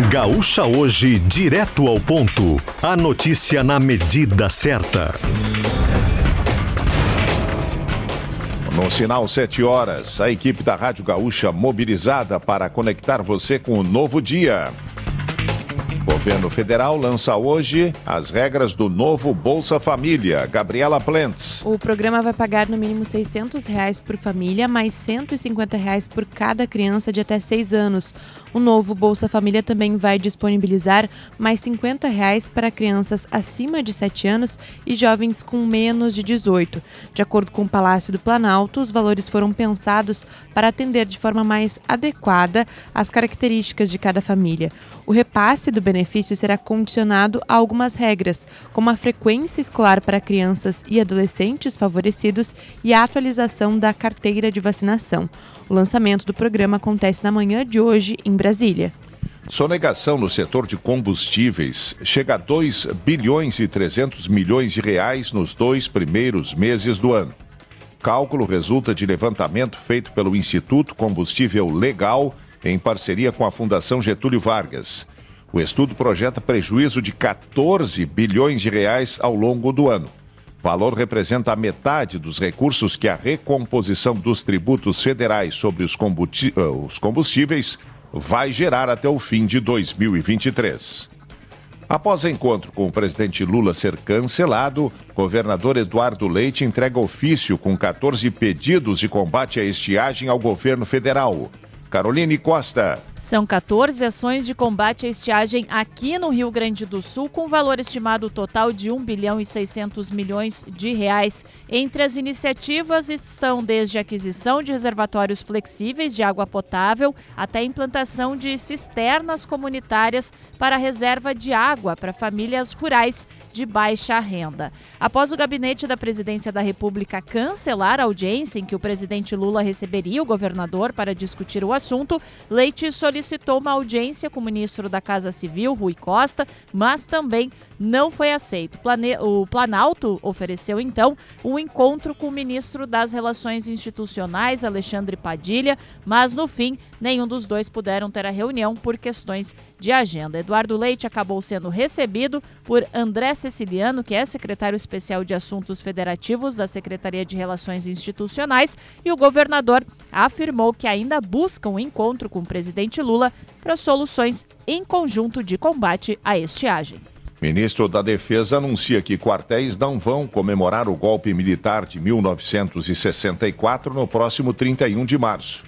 Gaúcha Hoje, direto ao ponto. A notícia na medida certa. No sinal 7 horas, a equipe da Rádio Gaúcha mobilizada para conectar você com o novo dia. Governo federal lança hoje as regras do novo Bolsa Família. Gabriela Plentes. O programa vai pagar no mínimo 600 reais por família, mais 150 reais por cada criança de até 6 anos. O novo Bolsa Família também vai disponibilizar mais 50 reais para crianças acima de 7 anos e jovens com menos de 18. De acordo com o Palácio do Planalto, os valores foram pensados para atender de forma mais adequada às características de cada família. O repasse do benefício será condicionado a algumas regras, como a frequência escolar para crianças e adolescentes favorecidos e a atualização da carteira de vacinação. O lançamento do programa acontece na manhã de hoje em Brasília. Sonegação no setor de combustíveis chega a 2 bilhões e 300 milhões de reais nos dois primeiros meses do ano. Cálculo resulta de levantamento feito pelo Instituto Combustível Legal em parceria com a Fundação Getúlio Vargas. O estudo projeta prejuízo de 14 bilhões de reais ao longo do ano. Valor representa a metade dos recursos que a recomposição dos tributos federais sobre os combustíveis vai gerar até o fim de 2023. Após encontro com o presidente Lula ser cancelado, governador Eduardo Leite entrega ofício com 14 pedidos de combate à estiagem ao governo federal. Caroline Costa. São 14 ações de combate à estiagem aqui no Rio Grande do Sul, com valor estimado total de 1 bilhão e 600 milhões de reais. Entre as iniciativas estão desde a aquisição de reservatórios flexíveis de água potável até a implantação de cisternas comunitárias para reserva de água para famílias rurais de baixa renda. Após o gabinete da Presidência da República cancelar a audiência em que o presidente Lula receberia o governador para discutir o assunto, Leite solicitou uma audiência com o ministro da Casa Civil, Rui Costa, mas também não foi aceito. O Planalto ofereceu então um encontro com o ministro das Relações Institucionais, Alexandre Padilha, mas no fim nenhum dos dois puderam ter a reunião por questões de agenda. Eduardo Leite acabou sendo recebido por André Ceciliano, que é secretário especial de Assuntos Federativos da Secretaria de Relações Institucionais, e o governador afirmou que ainda busca um encontro com o presidente Lula para soluções em conjunto de combate à estiagem. Ministro da Defesa anuncia que quartéis não vão comemorar o golpe militar de 1964 no próximo 31 de março.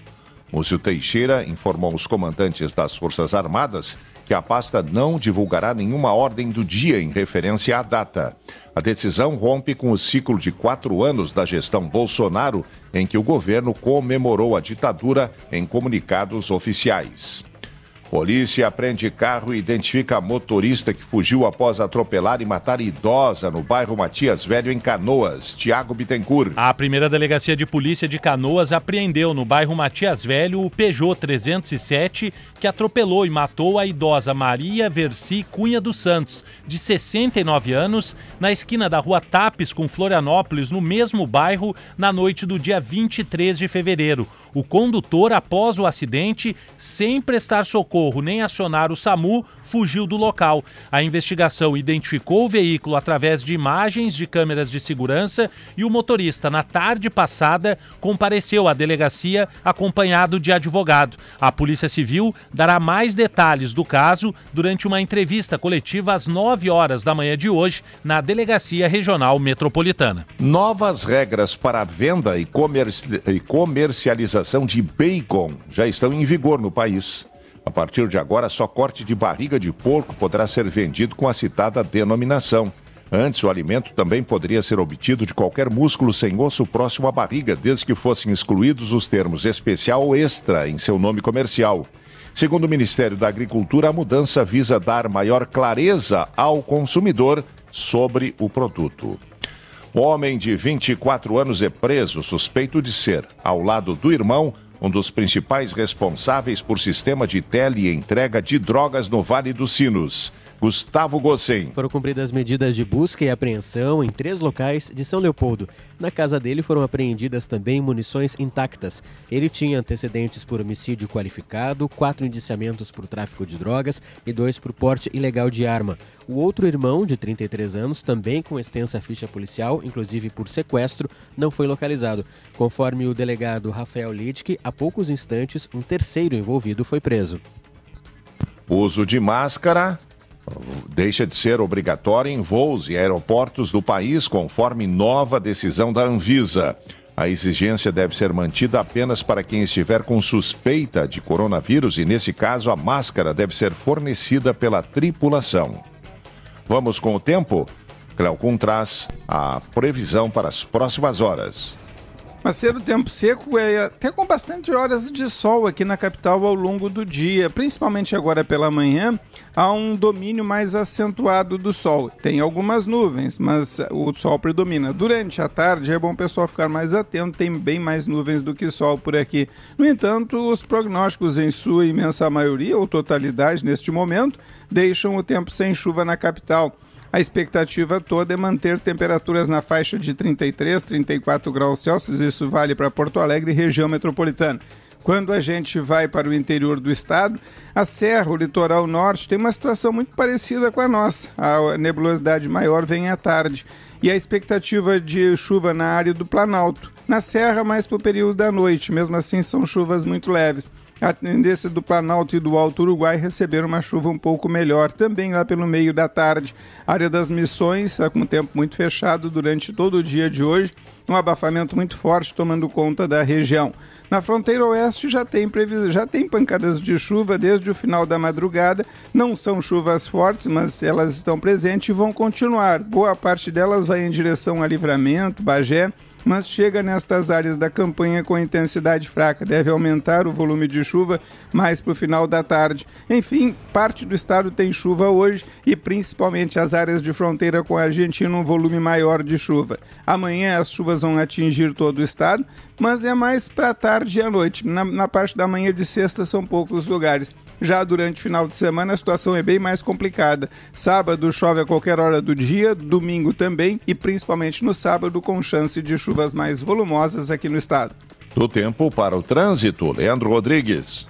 Múcio Teixeira informou os comandantes das Forças Armadas que a pasta não divulgará nenhuma ordem do dia em referência à data. A decisão rompe com o ciclo de quatro anos da gestão Bolsonaro, em que o governo comemorou a ditadura em comunicados oficiais. Polícia prende carro e identifica motorista que fugiu após atropelar e matar idosa no bairro Matias Velho, em Canoas. Tiago Bittencourt. A primeira delegacia de polícia de Canoas apreendeu no bairro Matias Velho o Peugeot 307 que atropelou e matou a idosa Maria Versi Cunha dos Santos, de 69 anos, na esquina da rua Tapes com Florianópolis, no mesmo bairro, na noite do dia 23 de fevereiro. O condutor, após o acidente, sem prestar socorro nem acionar o SAMU, fugiu do local. A investigação identificou o veículo através de imagens de câmeras de segurança e o motorista, na tarde passada, compareceu à delegacia acompanhado de advogado. A Polícia Civil dará mais detalhes do caso durante uma entrevista coletiva às 9 horas da manhã de hoje na Delegacia Regional Metropolitana. Novas regras para a venda e comercialização de bacon já estão em vigor no país. A partir de agora, só corte de barriga de porco poderá ser vendido com a citada denominação. Antes, o alimento também poderia ser obtido de qualquer músculo sem osso próximo à barriga, desde que fossem excluídos os termos especial ou extra em seu nome comercial. Segundo o Ministério da Agricultura, a mudança visa dar maior clareza ao consumidor sobre o produto. Homem de 24 anos é preso suspeito de ser, ao lado do irmão, um dos principais responsáveis por sistema de tele entrega de drogas no Vale dos Sinos. Gustavo Gossen. Foram cumpridas medidas de busca e apreensão em três locais de São Leopoldo. Na casa dele foram apreendidas também munições intactas. Ele tinha antecedentes por homicídio qualificado, quatro indiciamentos por tráfico de drogas e dois por porte ilegal de arma. O outro irmão, de 33 anos, também com extensa ficha policial, inclusive por sequestro, não foi localizado. Conforme o delegado Rafael Lidke, há poucos instantes, um terceiro envolvido foi preso. Uso de máscara deixa de ser obrigatório em voos e aeroportos do país, conforme nova decisão da Anvisa. A exigência deve ser mantida apenas para quem estiver com suspeita de coronavírus e, nesse caso, a máscara deve ser fornecida pela tripulação. Vamos com o tempo? Cleocum traz a previsão para as próximas horas. Macedo, tempo seco é até com bastante horas de sol aqui na capital ao longo do dia, principalmente agora pela manhã, há um domínio mais acentuado do sol. Tem algumas nuvens, mas o sol predomina. Durante a tarde é bom o pessoal ficar mais atento, tem bem mais nuvens do que sol por aqui. No entanto, os prognósticos em sua imensa maioria ou totalidade neste momento deixam o tempo sem chuva na capital. A expectativa toda é manter temperaturas na faixa de 33, 34 graus Celsius, isso vale para Porto Alegre e região metropolitana. Quando a gente vai para o interior do estado, a serra, o litoral norte, tem uma situação muito parecida com a nossa. A nebulosidade maior vem à tarde e a expectativa de chuva na área do Planalto. Na serra, mais para o período da noite, mesmo assim são chuvas muito leves a tendência do Planalto e do Alto Uruguai receber uma chuva um pouco melhor, também lá pelo meio da tarde. área das Missões, está com o tempo muito fechado durante todo o dia de hoje, um abafamento muito forte tomando conta da região. Na fronteira oeste já tem, previs... já tem pancadas de chuva desde o final da madrugada. Não são chuvas fortes, mas elas estão presentes e vão continuar. Boa parte delas vai em direção a Livramento, Bagé mas chega nestas áreas da campanha com intensidade fraca. Deve aumentar o volume de chuva mais para o final da tarde. Enfim, parte do estado tem chuva hoje e principalmente as áreas de fronteira com a Argentina um volume maior de chuva. Amanhã as chuvas vão atingir todo o estado, mas é mais para tarde e à noite. Na, na parte da manhã de sexta são poucos lugares. Já durante o final de semana a situação é bem mais complicada. Sábado chove a qualquer hora do dia, domingo também e principalmente no sábado com chance de chuvas mais volumosas aqui no estado. Do tempo para o trânsito, Leandro Rodrigues.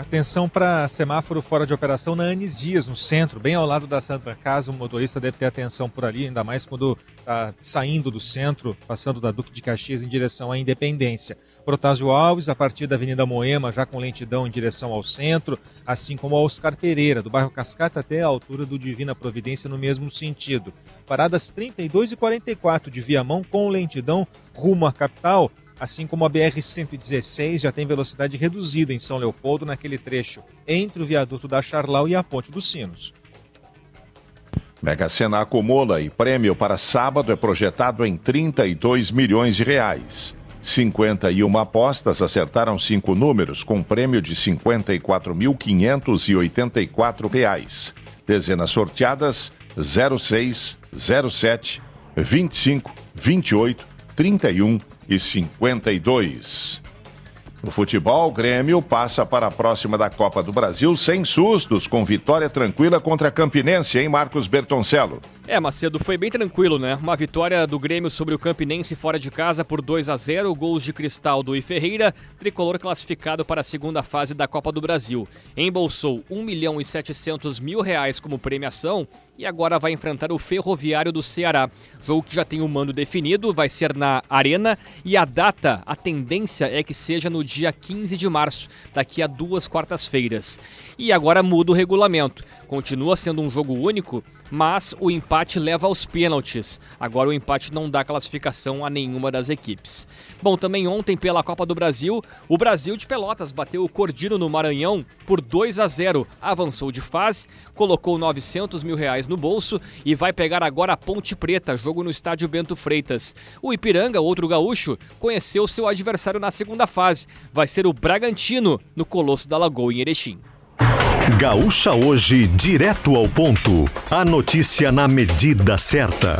Atenção para semáforo fora de operação na Anis Dias, no centro, bem ao lado da Santa Casa. O motorista deve ter atenção por ali, ainda mais quando está saindo do centro, passando da Duque de Caxias em direção à Independência. Protásio Alves, a partir da Avenida Moema, já com lentidão em direção ao centro, assim como a Oscar Pereira, do bairro Cascata até a altura do Divina Providência, no mesmo sentido. Paradas 32 e 44 de Viamão com lentidão rumo à capital assim como a BR-116 já tem velocidade reduzida em São Leopoldo naquele trecho entre o viaduto da Charlau e a Ponte dos Sinos. Mega Sena acumula e prêmio para sábado é projetado em 32 milhões de reais. 51 apostas acertaram cinco números, com prêmio de R$ 54.584. Dezenas sorteadas: 06, 07, 25, 28, 31 e 52. No futebol, o Grêmio passa para a próxima da Copa do Brasil sem sustos, com vitória tranquila contra a Campinense, em Marcos Bertoncello? É, Macedo, foi bem tranquilo, né? Uma vitória do Grêmio sobre o Campinense fora de casa por 2 a 0 gols de Cristaldo e Ferreira, tricolor classificado para a segunda fase da Copa do Brasil. Embolsou 1 milhão e 700 mil reais como premiação e agora vai enfrentar o Ferroviário do Ceará. Jogo que já tem o um mando definido, vai ser na Arena e a data, a tendência é que seja no dia 15 de março, daqui a duas quartas-feiras. E agora muda o regulamento. Continua sendo um jogo único, mas o empate leva aos pênaltis. Agora o empate não dá classificação a nenhuma das equipes. Bom, também ontem pela Copa do Brasil, o Brasil de Pelotas bateu o Cordino no Maranhão por 2 a 0. Avançou de fase, colocou 900 mil reais no bolso e vai pegar agora a Ponte Preta, jogo no estádio Bento Freitas. O Ipiranga, outro gaúcho, conheceu seu adversário na segunda fase. Vai ser o Bragantino no Colosso da Lagoa em Erechim. Gaúcha hoje, direto ao ponto. A notícia na medida certa.